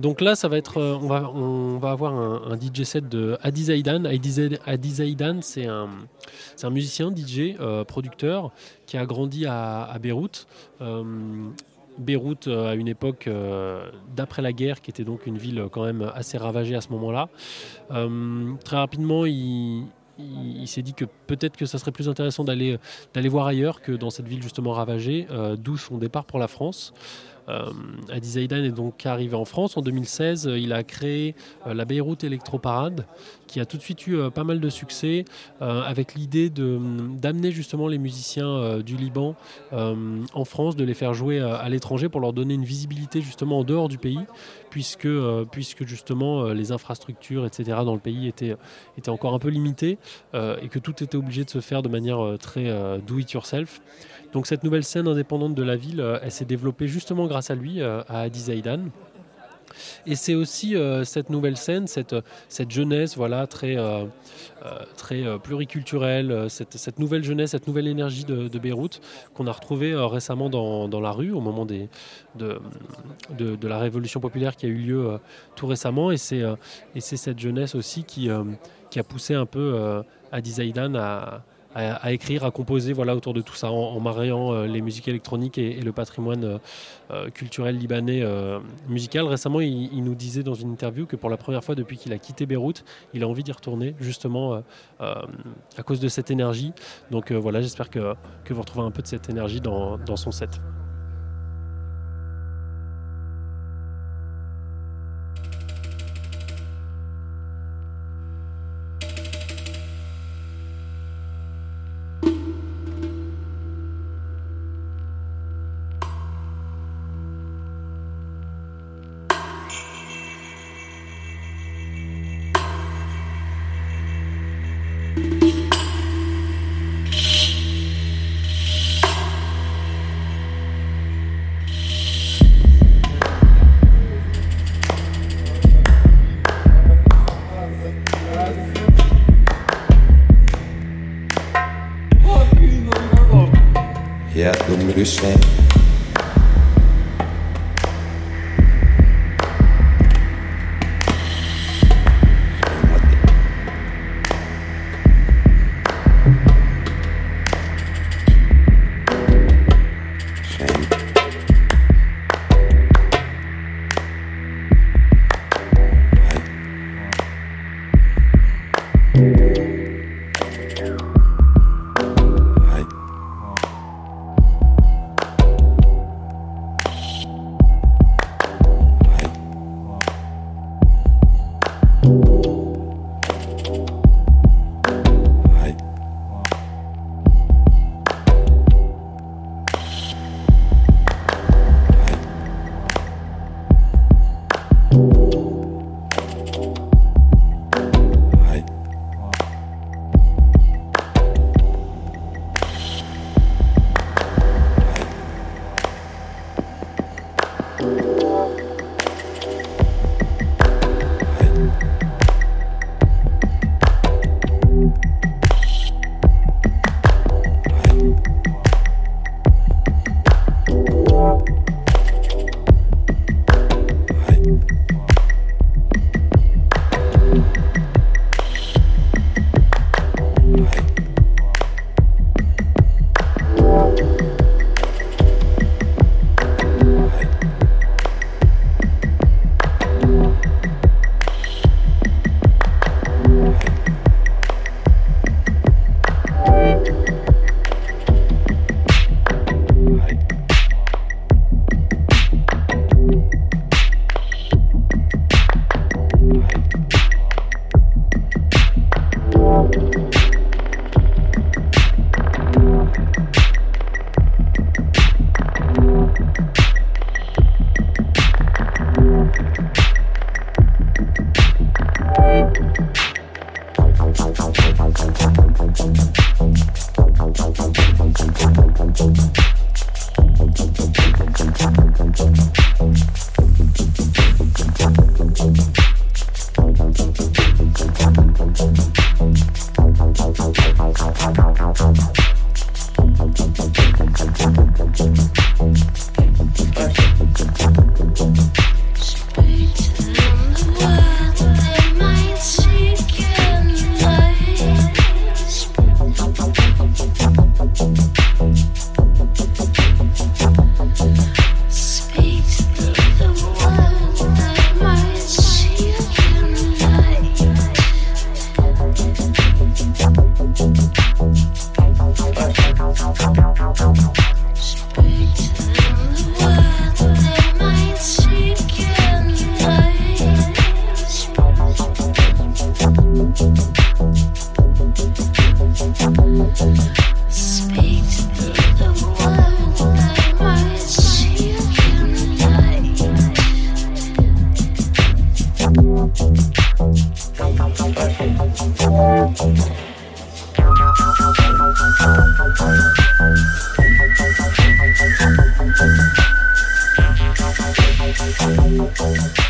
donc là, ça va être, on va, on va avoir un, DJ set de Adi Zaidan. Adi Zaidan, c'est un, musicien, DJ, producteur, qui a grandi à, Beyrouth. Beyrouth à une époque d'après la guerre, qui était donc une ville quand même assez ravagée à ce moment-là. très rapidement, il, s'est dit que peut-être que ça serait plus intéressant d'aller voir ailleurs que dans cette ville justement ravagée, euh, d'où son départ pour la France. Euh, Adi Zaidan est donc arrivé en France en 2016. Il a créé euh, la Beyrouth Electro Parade, qui a tout de suite eu euh, pas mal de succès, avec l'idée d'amener justement les musiciens du Liban en France, de les faire jouer à l'étranger pour leur donner une visibilité justement en dehors du pays, puisque, justement les infrastructures, etc. dans le pays étaient, étaient encore un peu limitées et que tout était obligé de se faire de manière très do it yourself. Donc cette nouvelle scène indépendante de la ville, euh, elle s'est développée justement grâce à lui, euh, à Adi Zaidan. Et c'est aussi euh, cette nouvelle scène, cette, jeunesse voilà, très, très pluriculturelle, cette, nouvelle jeunesse, cette nouvelle énergie de, Beyrouth qu'on a retrouvée récemment dans, dans, la rue au moment de, de, la révolution populaire qui a eu lieu tout récemment. Et c'est cette jeunesse aussi qui, qui a poussé un peu Adi Zaidan à, à, écrire, à composer voilà, autour de tout ça, en, mariant euh, les musiques électroniques et, le patrimoine euh, euh, culturel libanais musical. Récemment, il, nous disait dans une interview que pour la première fois depuis qu'il a quitté Beyrouth, il a envie d'y retourner, justement à cause de cette énergie. Donc voilà, j'espère que, vous retrouvez un peu de cette énergie dans son set. Spanish. Oh, oh, oh.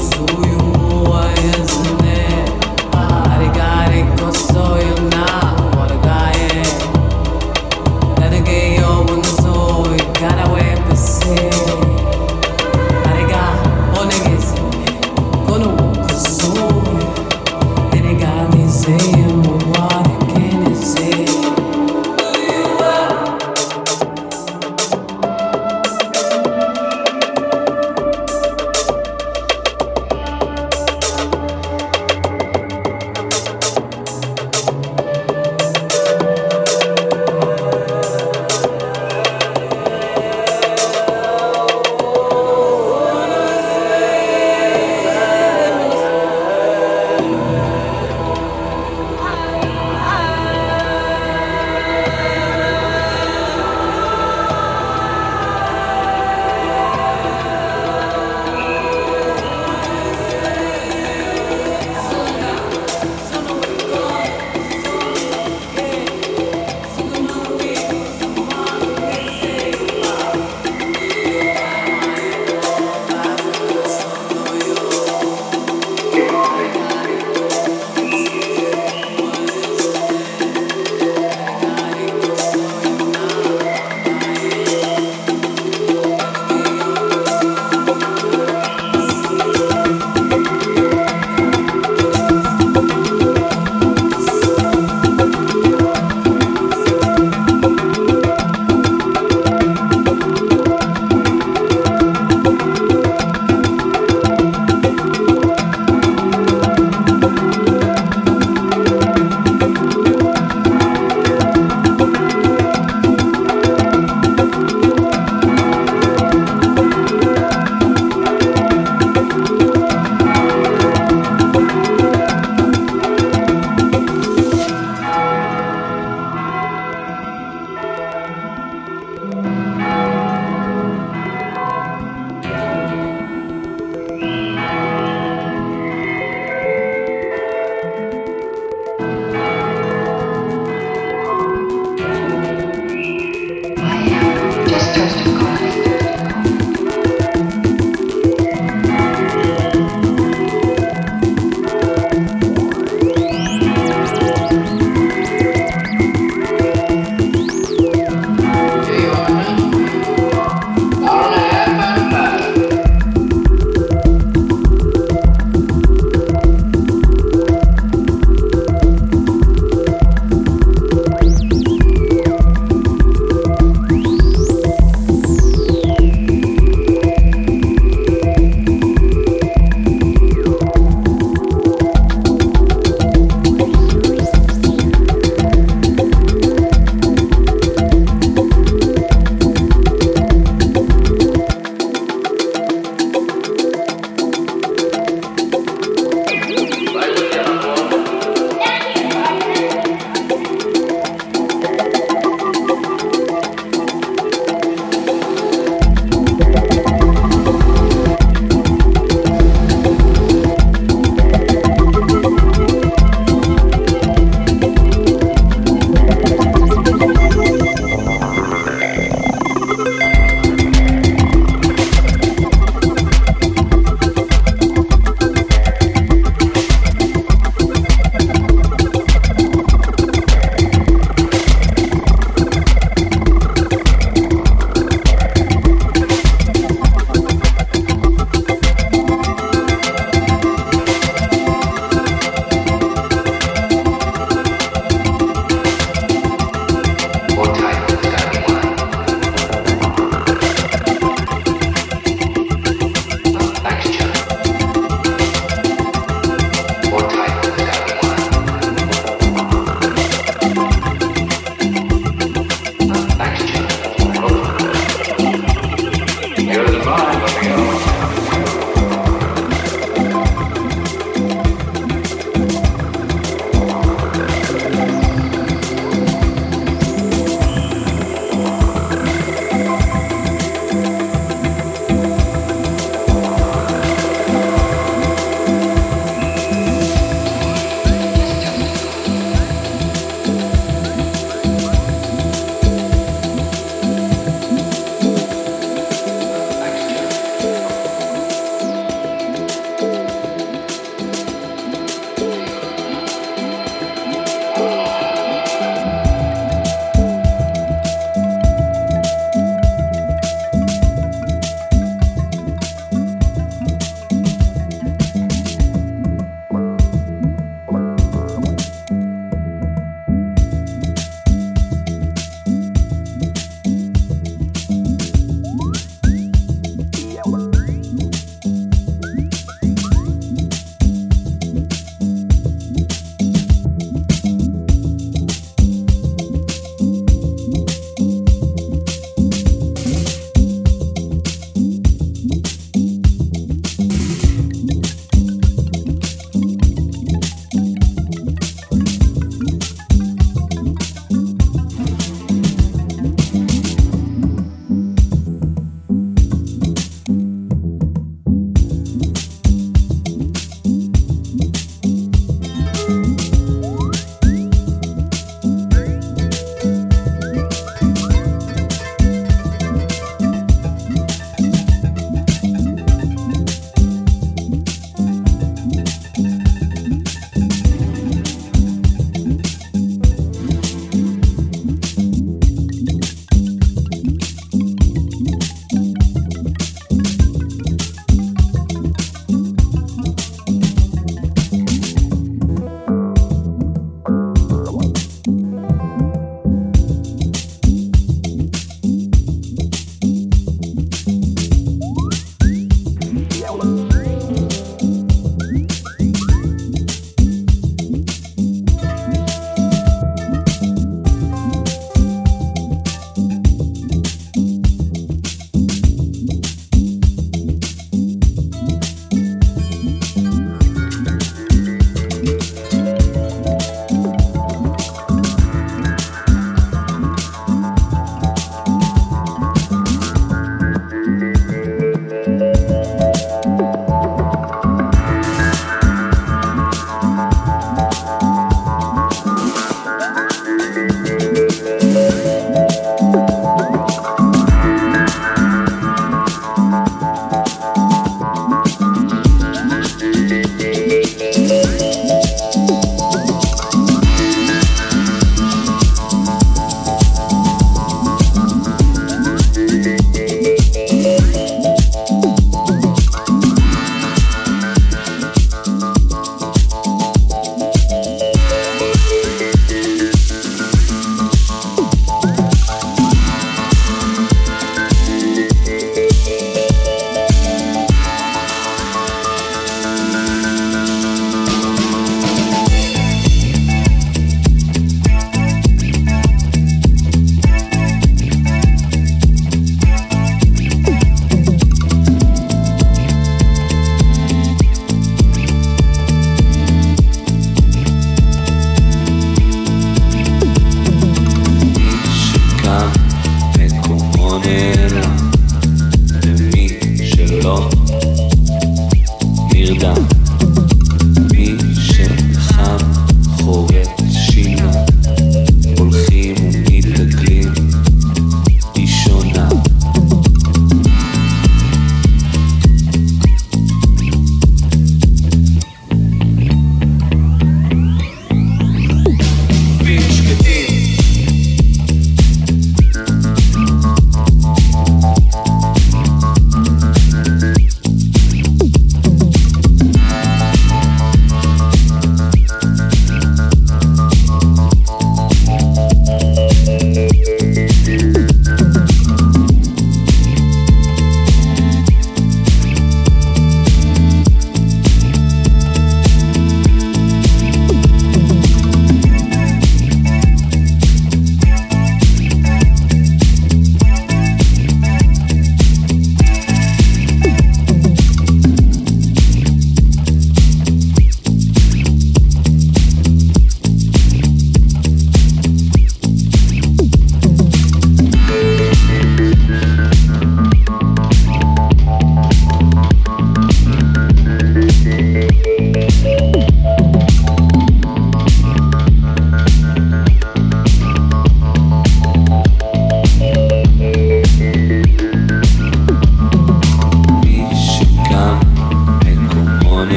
sou.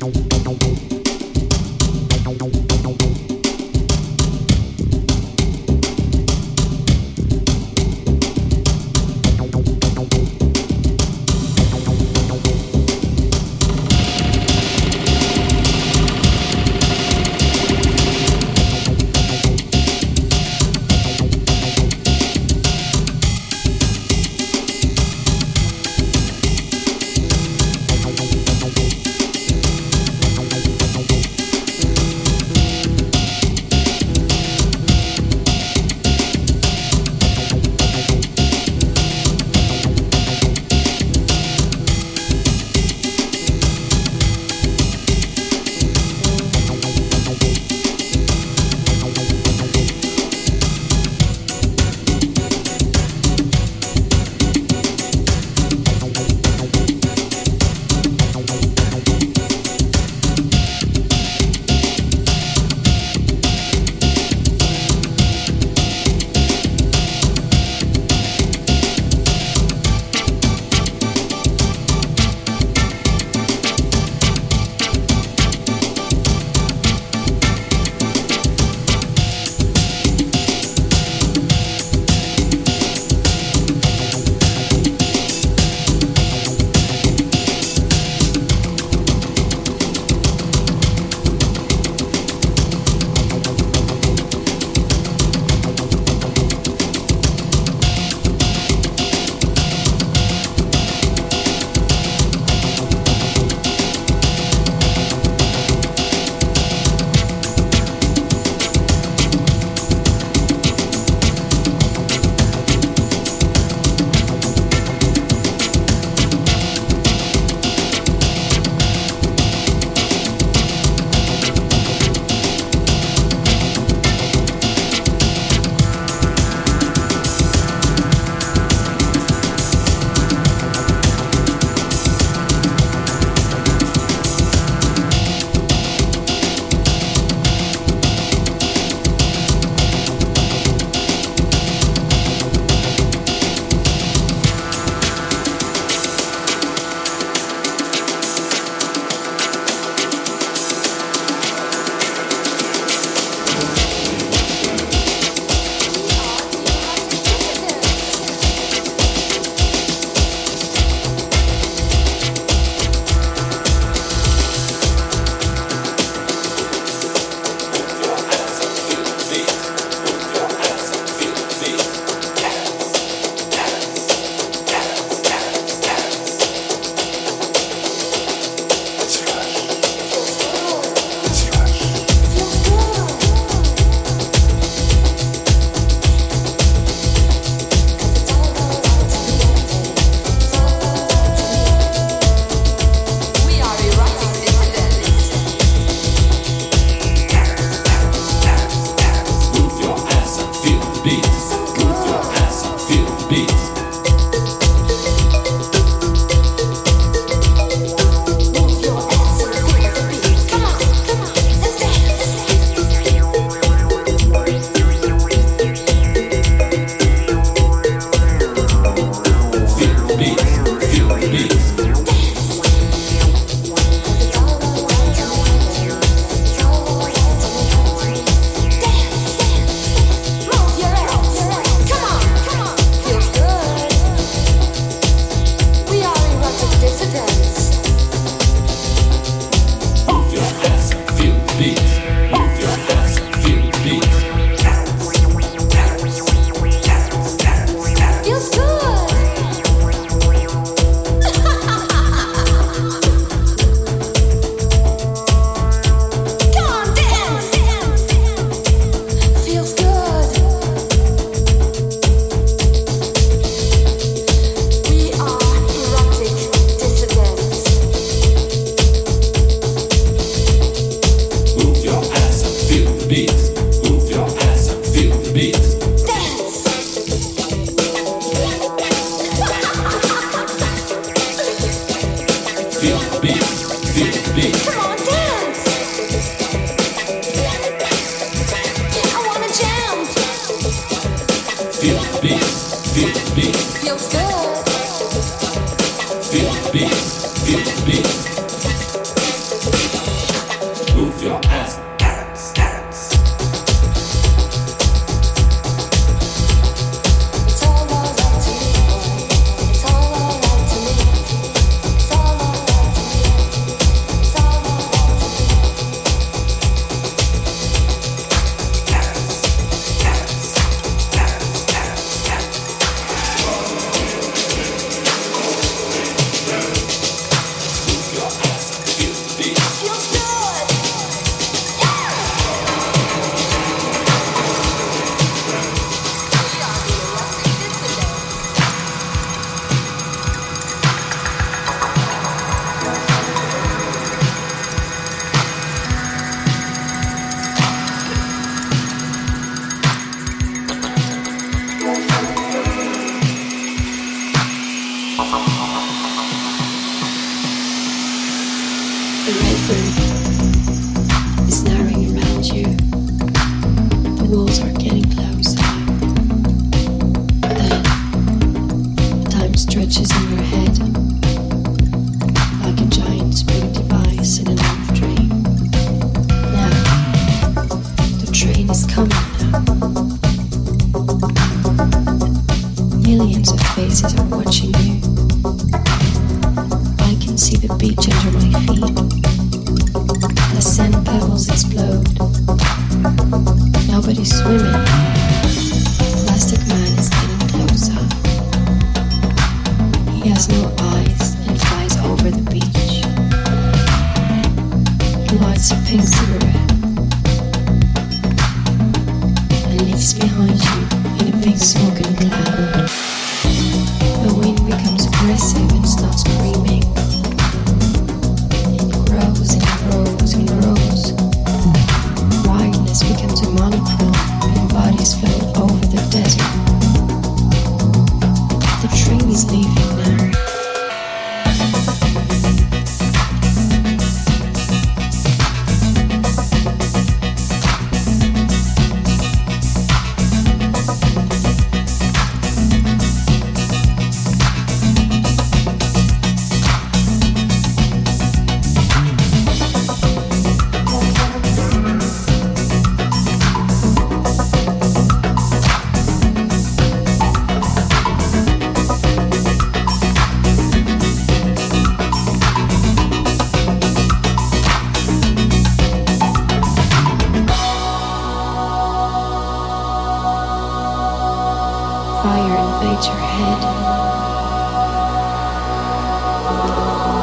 don't. beats, beep beats. the information is narrowing around you. missing.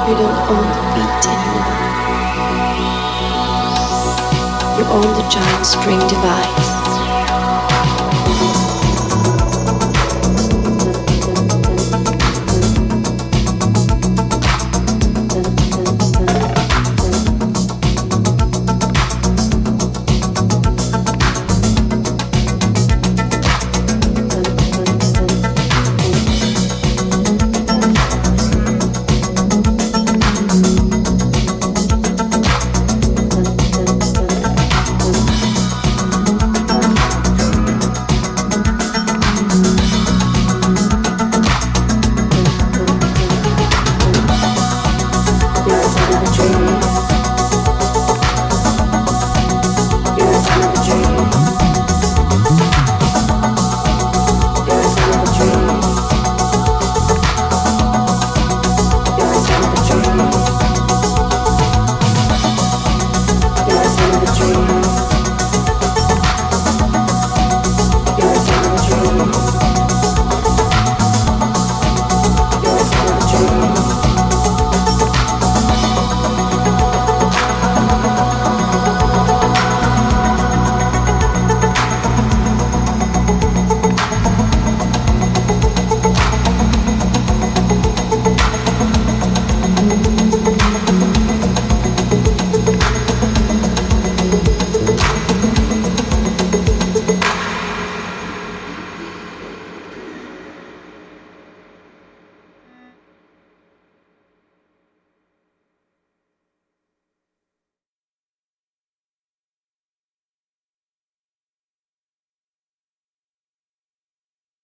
You don't own the beat anymore. You own the giant string device.